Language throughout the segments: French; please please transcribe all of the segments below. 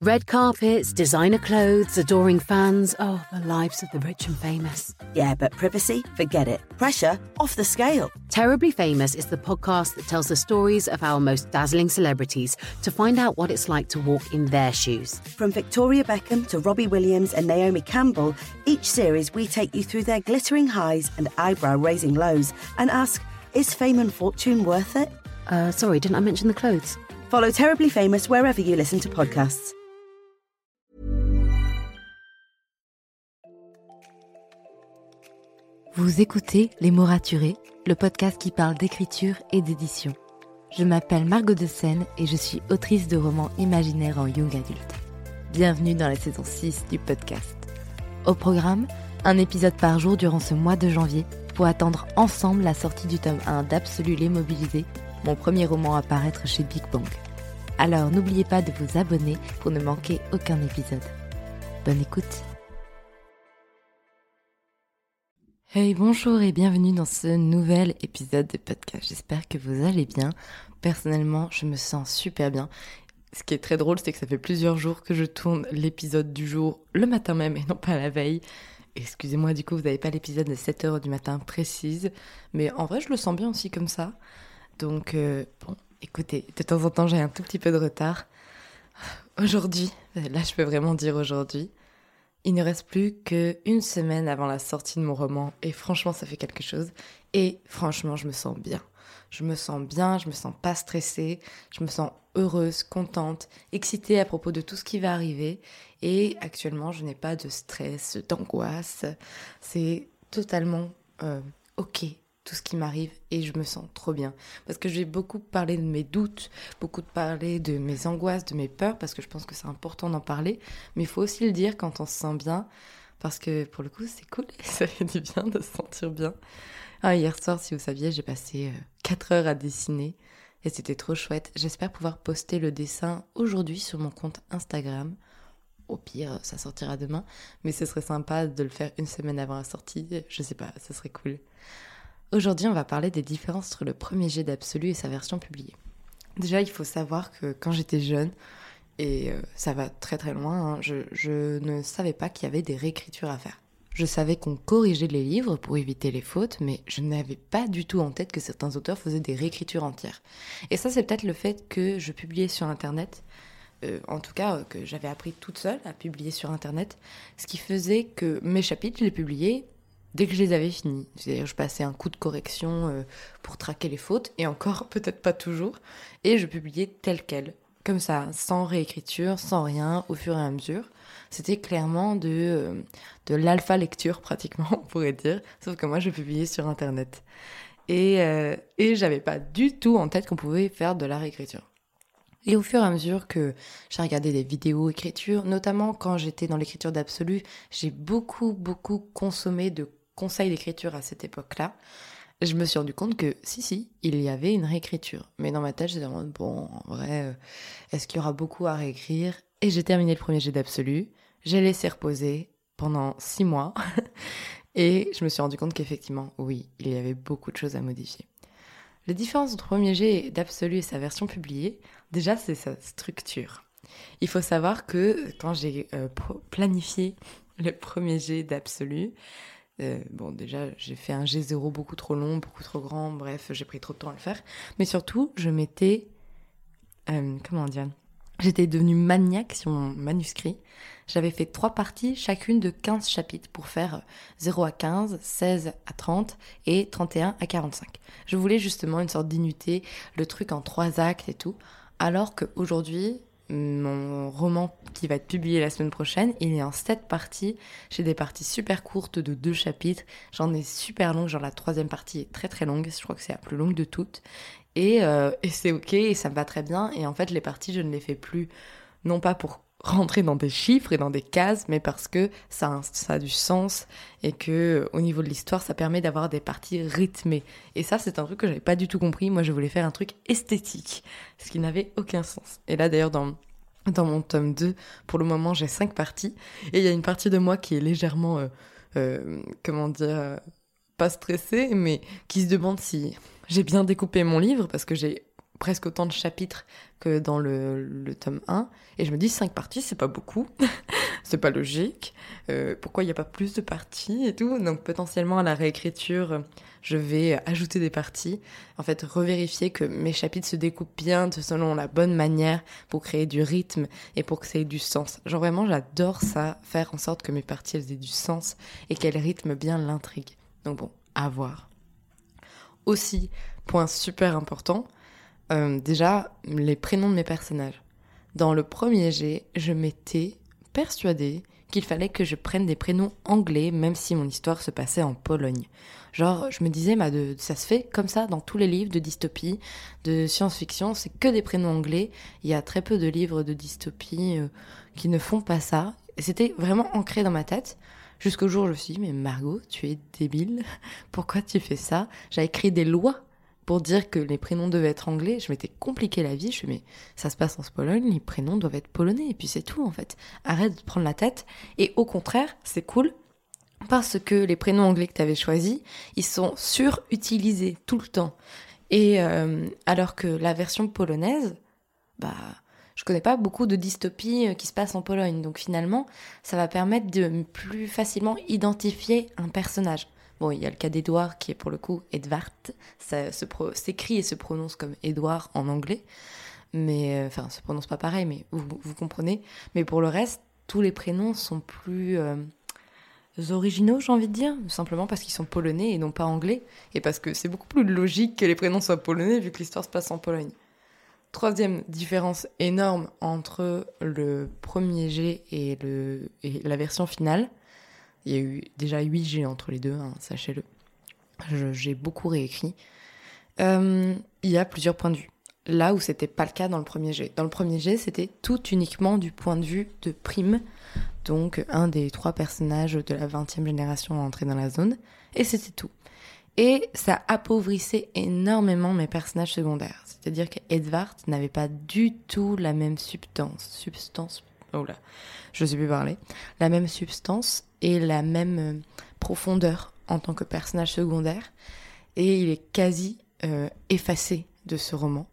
Red carpets, designer clothes, adoring fans. Oh, the lives of the rich and famous. Yeah, but privacy? Forget it. Pressure? Off the scale. Terribly Famous is the podcast that tells the stories of our most dazzling celebrities to find out what it's like to walk in their shoes. From Victoria Beckham to Robbie Williams and Naomi Campbell, each series we take you through their glittering highs and eyebrow raising lows and ask, is fame and fortune worth it? Uh, sorry, didn't I mention the clothes? Follow Terribly Famous wherever you listen to podcasts. Vous écoutez Les mots raturés, le podcast qui parle d'écriture et d'édition. Je m'appelle Margot de Seine et je suis autrice de romans imaginaires en young adulte. Bienvenue dans la saison 6 du podcast. Au programme, un épisode par jour durant ce mois de janvier pour attendre ensemble la sortie du tome 1 d'Absolu les mon premier roman à paraître chez Big Bang. Alors n'oubliez pas de vous abonner pour ne manquer aucun épisode. Bonne écoute Hey, bonjour et bienvenue dans ce nouvel épisode de podcast. J'espère que vous allez bien. Personnellement, je me sens super bien. Ce qui est très drôle, c'est que ça fait plusieurs jours que je tourne l'épisode du jour le matin même et non pas la veille. Excusez-moi, du coup, vous n'avez pas l'épisode de 7h du matin précise. Mais en vrai, je le sens bien aussi comme ça. Donc, euh, bon, écoutez, de temps en temps, j'ai un tout petit peu de retard. Aujourd'hui, là, je peux vraiment dire aujourd'hui. Il ne reste plus qu'une semaine avant la sortie de mon roman et franchement ça fait quelque chose et franchement je me sens bien. Je me sens bien, je me sens pas stressée, je me sens heureuse, contente, excitée à propos de tout ce qui va arriver et actuellement je n'ai pas de stress, d'angoisse. C'est totalement euh, ok tout ce qui m'arrive et je me sens trop bien. Parce que j'ai beaucoup parlé de mes doutes, beaucoup parlé de mes angoisses, de mes peurs, parce que je pense que c'est important d'en parler, mais il faut aussi le dire quand on se sent bien, parce que pour le coup c'est cool, ça fait du bien de se sentir bien. Ah, hier soir, si vous saviez, j'ai passé 4 heures à dessiner et c'était trop chouette. J'espère pouvoir poster le dessin aujourd'hui sur mon compte Instagram. Au pire, ça sortira demain, mais ce serait sympa de le faire une semaine avant la sortie. Je sais pas, ce serait cool. Aujourd'hui, on va parler des différences entre le premier jet d'Absolu et sa version publiée. Déjà, il faut savoir que quand j'étais jeune, et euh, ça va très très loin, hein, je, ne savais pas qu'il y avait des réécritures à faire. Je savais qu'on corrigeait les livres pour éviter les fautes, mais je n'avais pas du tout en tête que certains auteurs faisaient des réécritures entières. Et ça, c'est peut-être le fait que je publiais sur Internet, euh, en tout cas euh, que j'avais appris toute seule à publier sur Internet, ce qui faisait que mes chapitres, je les publiais dès que je les avais finis. C'est-à-dire, je passais un coup de correction euh, pour traquer les fautes, et encore, peut-être pas toujours, et je publiais tel quel, comme ça, sans réécriture, sans rien, au fur et à mesure. C'était clairement de, euh, de l'alpha lecture, pratiquement, on pourrait dire, sauf que moi, je publiais sur Internet. Et, euh, et j'avais pas du tout en tête qu'on pouvait faire de la réécriture. Et au fur et à mesure que j'ai regardé des vidéos écriture, notamment quand j'étais dans l'écriture d'absolu, j'ai beaucoup, beaucoup consommé de conseil d'écriture à cette époque-là, je me suis rendu compte que si, si, il y avait une réécriture. Mais dans ma tête, j'étais en bon, en vrai, euh, est-ce qu'il y aura beaucoup à réécrire? Et j'ai terminé le premier jet d'absolu, j'ai laissé reposer pendant six mois, et je me suis rendu compte qu'effectivement, oui, il y avait beaucoup de choses à modifier. La différence entre le premier jet d'absolu et sa version publiée, déjà, c'est sa structure. Il faut savoir que quand j'ai euh, planifié le premier jet d'absolu, Euh, bon, déjà, j'ai fait un G0 beaucoup trop long, beaucoup trop grand, bref, j'ai pris trop de temps à le faire. Mais surtout, je m'étais. euh, comment dire J'étais devenue maniaque sur mon manuscrit. J'avais fait trois parties, chacune de 15 chapitres, pour faire 0 à 15, 16 à 30 et 31 à 45. Je voulais justement une sorte d'unité, le truc en trois actes et tout. Alors qu'aujourd'hui, mon roman qui va être publié la semaine prochaine, il est en sept parties. J'ai des parties super courtes de deux chapitres. J'en ai super longues, genre la troisième partie est très très longue. Je crois que c'est la plus longue de toutes. Et, euh, et c'est ok, et ça me va très bien. Et en fait, les parties, je ne les fais plus, non pas pour rentrer dans des chiffres et dans des cases, mais parce que ça, a- ça du sens et que au niveau de l'histoire, ça permet d'avoir des parties rythmées. Et ça, c'est un truc que j'avais pas du tout compris. Moi, je voulais faire un truc esthétique, ce qui n'avait aucun sens. Et là, d'ailleurs, dans dans mon tome 2, pour le moment, j'ai cinq parties. Et il y a une partie de moi qui est légèrement, euh, euh, comment dire, euh, pas stressée, mais qui se demande si j'ai bien découpé mon livre, parce que j'ai presque autant de chapitres que dans le, tome 1. Et je me dis, cinq parties, c'est pas beaucoup. c'est pas logique. Euh, pourquoi il n'y a pas plus de parties et tout? Donc potentiellement à la réécriture, je vais ajouter des parties. En fait, revérifier que mes chapitres se découpent bien selon la bonne manière pour créer du rythme et pour que ça ait du sens. Genre vraiment, j'adore ça, faire en sorte que mes parties elles aient du sens et qu'elles rythment bien l'intrigue. Donc bon, à voir. Aussi, point super important, euh, déjà les prénoms de mes personnages. Dans le premier jet, je m'étais persuadée qu'il fallait que je prenne des prénoms anglais, même si mon histoire se passait en Pologne. Genre, je me disais, de, ça se fait comme ça dans tous les livres de dystopie, de science-fiction, c'est que des prénoms anglais. Il y a très peu de livres de dystopie euh, qui ne font pas ça. C'était vraiment ancré dans ma tête. Jusqu'au jour où je me suis dit, mais Margot, tu es débile. Pourquoi tu fais ça? J'ai écrit des lois pour dire que les prénoms devaient être anglais. Je m'étais compliqué la vie. Je me suis mais ça se passe en Pologne, les prénoms doivent être polonais. Et puis c'est tout, en fait. Arrête de prendre la tête. Et au contraire, c'est cool parce que les prénoms anglais que tu avais choisis, ils sont surutilisés tout le temps. Et euh, alors que la version polonaise, bah, je connais pas beaucoup de dystopies euh, qui se passent en Pologne. Donc finalement, ça va permettre de plus facilement identifier un personnage. Bon, il y a le cas d'Edouard qui est pour le coup Edvard. Ça s'écrit et se prononce comme Edouard en anglais. Mais, euh, enfin, se prononce pas pareil, mais vous, vous comprenez. Mais pour le reste, tous les prénoms sont plus euh, originaux, j'ai envie de dire. Simplement parce qu'ils sont polonais et non pas anglais. Et parce que c'est beaucoup plus logique que les prénoms soient polonais vu que l'histoire se passe en Pologne. Troisième différence énorme entre le premier G et, le, et la version finale. Il y a eu déjà 8 G entre les deux, hein, sachez-le. J'ai beaucoup réécrit. Euh, il y a plusieurs points de vue. Là où c'était pas le cas dans le premier G. Dans le premier G, c'était tout uniquement du point de vue de Prime, donc un des trois personnages de la 20e génération à entrer dans la zone, et c'était tout. Et ça appauvrissait énormément mes personnages secondaires. C'est-à-dire que Edvard n'avait pas du tout la même substance. Substance. Oh je sais plus parler. La même substance et la même euh, profondeur en tant que personnage secondaire. Et il est quasi euh, effacé de ce roman.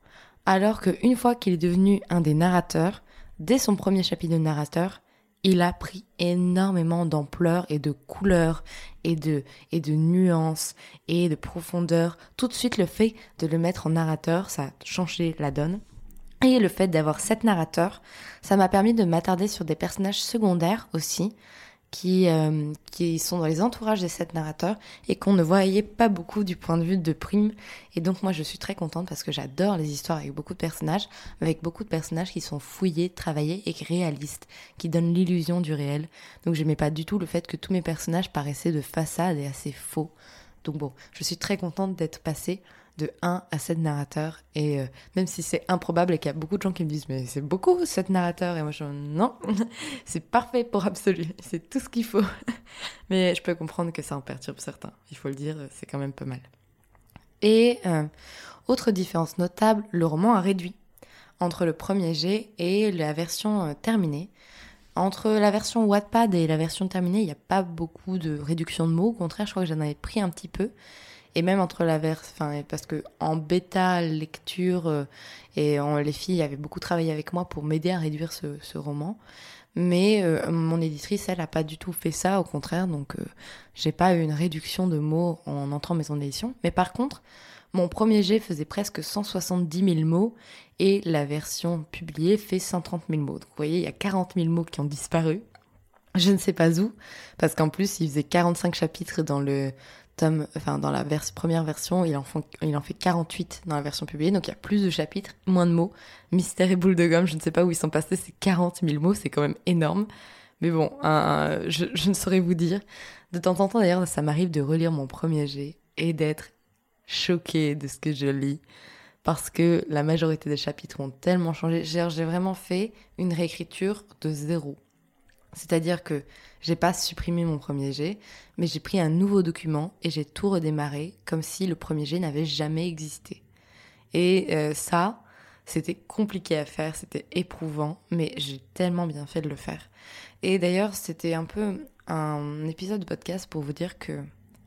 Alors qu'une fois qu'il est devenu un des narrateurs, dès son premier chapitre de narrateur, il a pris énormément d'ampleur et de couleur et de, et de nuances et de profondeur. Tout de suite, le fait de le mettre en narrateur, ça a changé la donne. Et le fait d'avoir sept narrateurs, ça m'a permis de m'attarder sur des personnages secondaires aussi, qui, euh, qui sont dans les entourages des sept narrateurs et qu'on ne voyait pas beaucoup du point de vue de Prime. Et donc moi je suis très contente parce que j'adore les histoires avec beaucoup de personnages, avec beaucoup de personnages qui sont fouillés, travaillés et réalistes, qui donnent l'illusion du réel. Donc j'aimais pas du tout le fait que tous mes personnages paraissaient de façade et assez faux. Donc bon, je suis très contente d'être passée de 1 à 7 narrateurs. Et euh, même si c'est improbable et qu'il y a beaucoup de gens qui me disent mais c'est beaucoup 7 narrateurs. Et moi je non c'est parfait pour Absolu. C'est tout ce qu'il faut. Mais je peux comprendre que ça en perturbe certains. Il faut le dire c'est quand même pas mal. Et euh, autre différence notable le roman a réduit entre le premier G et la version euh, terminée. Entre la version Wattpad et la version terminée il n'y a pas beaucoup de réduction de mots. Au contraire je crois que j'en avais pris un petit peu et même entre la version, enfin, parce que en bêta lecture euh, et en, les filles avaient beaucoup travaillé avec moi pour m'aider à réduire ce, roman. Mais euh, mon éditrice, elle, a pas du tout fait ça, au contraire. Donc, euh, j'ai pas eu une réduction de mots en entrant en maison d'édition. Mais par contre, mon premier jet faisait presque 170 000 mots et la version publiée fait 130 000 mots. Donc, vous voyez, il y a 40 000 mots qui ont disparu. Je ne sais pas où, parce qu'en plus, il faisait 45 chapitres dans le enfin, dans la première version, il en, fait 48 dans la version publiée, donc il y a plus de chapitres, moins de mots. Mystère et boule de gomme, je ne sais pas où ils sont passés ces 40 000 mots, c'est quand même énorme. Mais bon, je, je ne saurais vous dire. De temps en temps, d'ailleurs, ça m'arrive de relire mon premier jet et d'être choquée de ce que je lis parce que la majorité des chapitres ont tellement changé. J'ai vraiment fait une réécriture de zéro. C'est-à-dire que j'ai pas supprimé mon premier jet, mais j'ai pris un nouveau document et j'ai tout redémarré comme si le premier jet n'avait jamais existé. Et euh, ça, c'était compliqué à faire, c'était éprouvant, mais j'ai tellement bien fait de le faire. Et d'ailleurs, c'était un peu un épisode de podcast pour vous dire que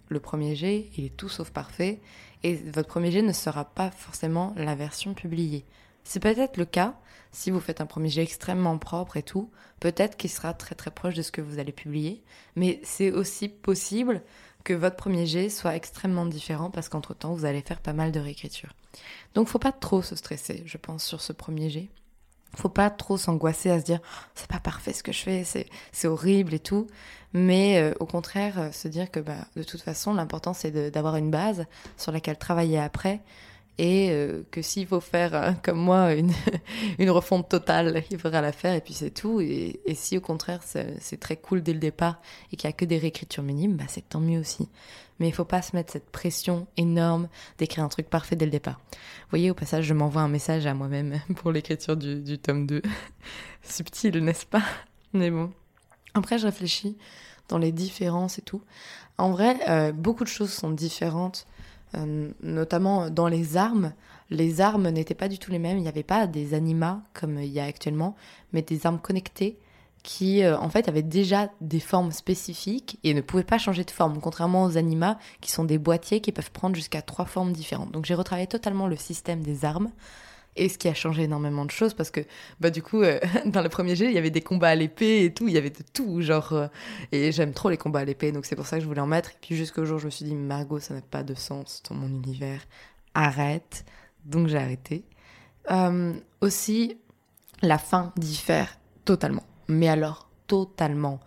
le premier jet, il est tout sauf parfait, et votre premier jet ne sera pas forcément la version publiée. C'est peut-être le cas si vous faites un premier jet extrêmement propre et tout, peut-être qu'il sera très très proche de ce que vous allez publier, mais c'est aussi possible que votre premier jet soit extrêmement différent parce qu'entre-temps vous allez faire pas mal de réécriture. Donc faut pas trop se stresser, je pense, sur ce premier jet. Faut pas trop s'angoisser à se dire c'est pas parfait ce que je fais, c'est horrible et tout, mais euh, au contraire euh, se dire que bah, de toute façon l'important c'est d'avoir une base sur laquelle travailler après et euh, que s'il faut faire euh, comme moi une, une refonte totale, il faudra la faire et puis c'est tout. Et, si au contraire c'est très cool dès le départ et qu'il n'y a que des réécritures minimes, bah c'est tant mieux aussi. Mais il faut pas se mettre cette pression énorme d'écrire un truc parfait dès le départ. Vous voyez, au passage, je m'envoie un message à moi-même pour l'écriture du, du tome 2. Subtil, n'est-ce pas? Mais bon. Après, je réfléchis dans les différences et tout. En vrai, euh, beaucoup de choses sont différentes euh, notamment dans les armes. Les armes n'étaient pas du tout les mêmes. Il n'y avait pas des animats comme il y a actuellement, mais des armes connectées qui euh, en fait avaient déjà des formes spécifiques et ne pouvaient pas changer de forme, contrairement aux animats qui sont des boîtiers qui peuvent prendre jusqu'à trois formes différentes. Donc j'ai retravaillé totalement le système des armes et ce qui a changé énormément de choses parce que bah du coup euh, dans le premier jet il y avait des combats à l'épée et tout il y avait de tout genre euh, et j'aime trop les combats à l'épée donc c'est pour ça que je voulais en mettre. Et puis jusqu'au jour je me suis dit Margot ça n'a pas de sens dans mon univers arrête. Donc j'ai arrêté. Euh, aussi la fin diffère totalement. Mais alors totalement.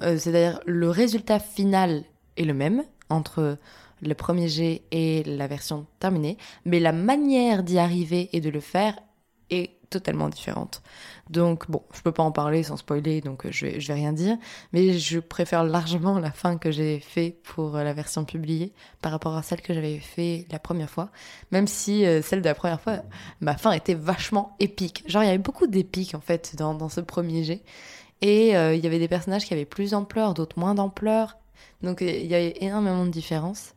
C'est-à-dire le résultat final est le même entre le premier jet et la version terminée, mais la manière d'y arriver et de le faire est totalement différente. Donc bon, je peux pas en parler sans spoiler, donc euh, je vais, je vais rien dire, mais je préfère largement la fin que j'ai fait pour euh, la version publiée par rapport à celle que j'avais fait la première fois, même si euh, celle de la première fois, ma fin était vachement épique. Genre il y avait beaucoup d'épique en fait dans, dans ce premier jet, et il y avait des personnages qui avaient plus d'ampleur, d'autres moins d'ampleur, donc il y avait énormément de différences.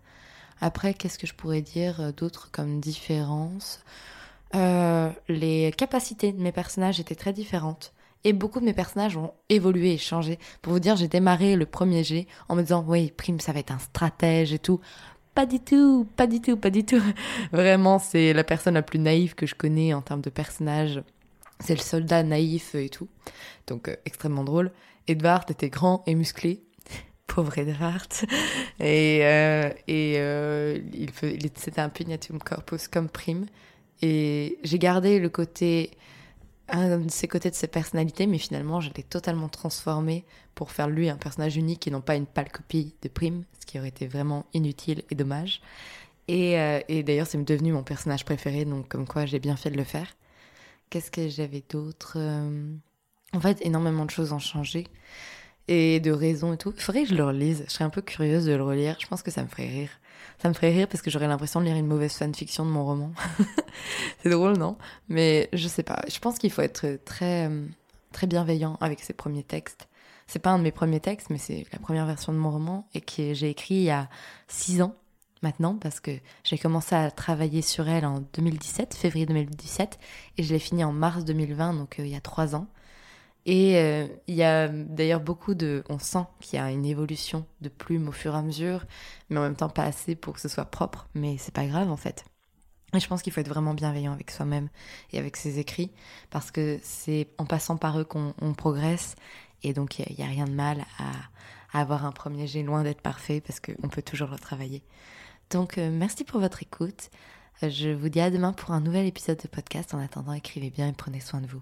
Après, qu'est-ce que je pourrais dire euh, d'autre comme différence? Euh, Les capacités de mes personnages étaient très différentes. Et beaucoup de mes personnages ont évolué et changé. Pour vous dire, j'ai démarré le premier G en me disant, oui, Prime, ça va être un stratège et tout. Pas du tout, pas du tout, pas du tout. Vraiment, c'est la personne la plus naïve que je connais en termes de personnage. C'est le soldat naïf et tout. Donc, euh, extrêmement drôle. Edward était grand et musclé pauvre Edward. Et, euh, et euh, il, c'était un pugnatum corpus comme prime. Et j'ai gardé le côté, un de ces côtés de sa personnalité, mais finalement, je l'ai totalement transformé pour faire lui un personnage unique et non pas une pâle copie de prime, ce qui aurait été vraiment inutile et dommage. Et, euh, et d'ailleurs, c'est devenu mon personnage préféré, donc comme quoi j'ai bien fait de le faire. Qu'est-ce que j'avais d'autre En fait, énormément de choses ont changé et de raison et tout. Il faudrait que je le relise. Je serais un peu curieuse de le relire. Je pense que ça me ferait rire. Ça me ferait rire parce que j'aurais l'impression de lire une mauvaise fanfiction de mon roman. c'est drôle, non? Mais je sais pas. Je pense qu'il faut être très, très bienveillant avec ses premiers textes. C'est pas un de mes premiers textes, mais c'est la première version de mon roman et que j'ai écrit il y a six ans maintenant parce que j'ai commencé à travailler sur elle en 2017, février 2017, et je l'ai fini en mars 2020, donc euh, il y a trois ans. Et euh, il y a d'ailleurs beaucoup de... On sent qu'il y a une évolution de plumes au fur et à mesure, mais en même temps pas assez pour que ce soit propre, mais c'est pas grave en fait. Et je pense qu'il faut être vraiment bienveillant avec soi-même et avec ses écrits, parce que c'est en passant par eux qu'on progresse, et donc il n'y a, rien de mal à, avoir un premier jet loin d'être parfait, parce qu'on peut toujours le travailler. Donc euh, merci pour votre écoute. Je vous dis à demain pour un nouvel épisode de podcast. En attendant, écrivez bien et prenez soin de vous.